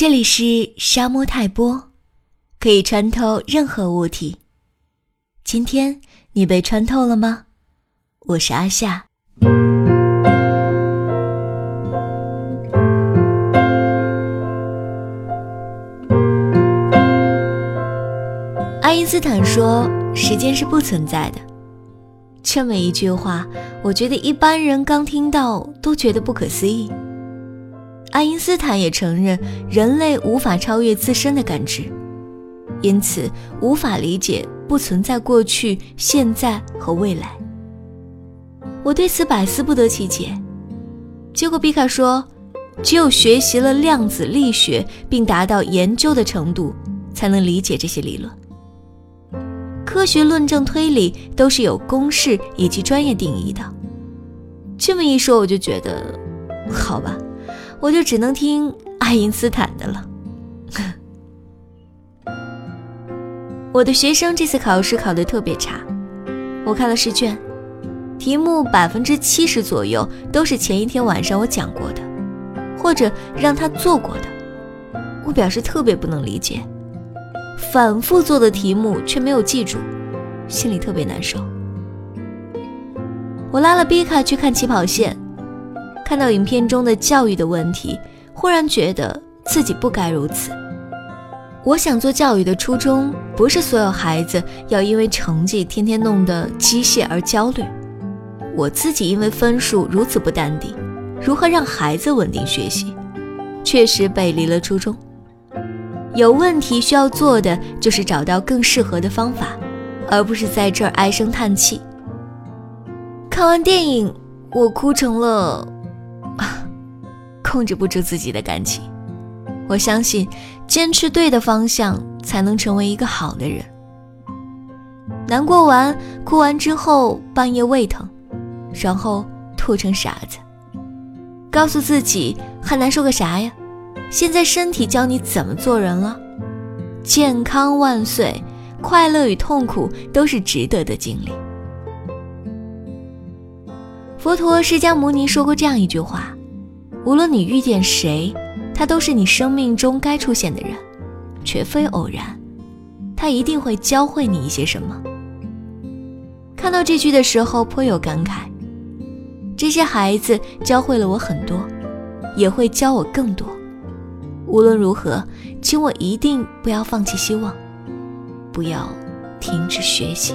这里是沙漠泰波，可以穿透任何物体。今天你被穿透了吗？我是阿夏。爱因斯坦说：“时间是不存在的。”这么一句话，我觉得一般人刚听到都觉得不可思议。爱因斯坦也承认人类无法超越自身的感知，因此无法理解不存在过去、现在和未来。我对此百思不得其解。结果毕卡说，只有学习了量子力学并达到研究的程度，才能理解这些理论。科学论证、推理都是有公式以及专业定义的。这么一说，我就觉得，好吧。我就只能听爱因斯坦的了。我的学生这次考试考得特别差，我看了试卷，题目百分之七十左右都是前一天晚上我讲过的，或者让他做过的。我表示特别不能理解，反复做的题目却没有记住，心里特别难受。我拉了比卡去看起跑线。看到影片中的教育的问题，忽然觉得自己不该如此。我想做教育的初衷，不是所有孩子要因为成绩天天弄得机械而焦虑。我自己因为分数如此不淡定，如何让孩子稳定学习，确实背离了初衷。有问题需要做的就是找到更适合的方法，而不是在这儿唉声叹气。看完电影，我哭成了。控制不住自己的感情，我相信坚持对的方向，才能成为一个好的人。难过完、哭完之后，半夜胃疼，然后吐成傻子，告诉自己还难受个啥呀？现在身体教你怎么做人了。健康万岁，快乐与痛苦都是值得的经历。佛陀释迦牟尼说过这样一句话。无论你遇见谁，他都是你生命中该出现的人，绝非偶然。他一定会教会你一些什么。看到这句的时候，颇有感慨。这些孩子教会了我很多，也会教我更多。无论如何，请我一定不要放弃希望，不要停止学习。